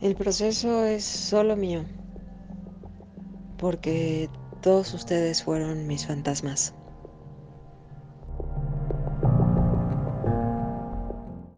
El proceso es solo mío, porque todos ustedes fueron mis fantasmas.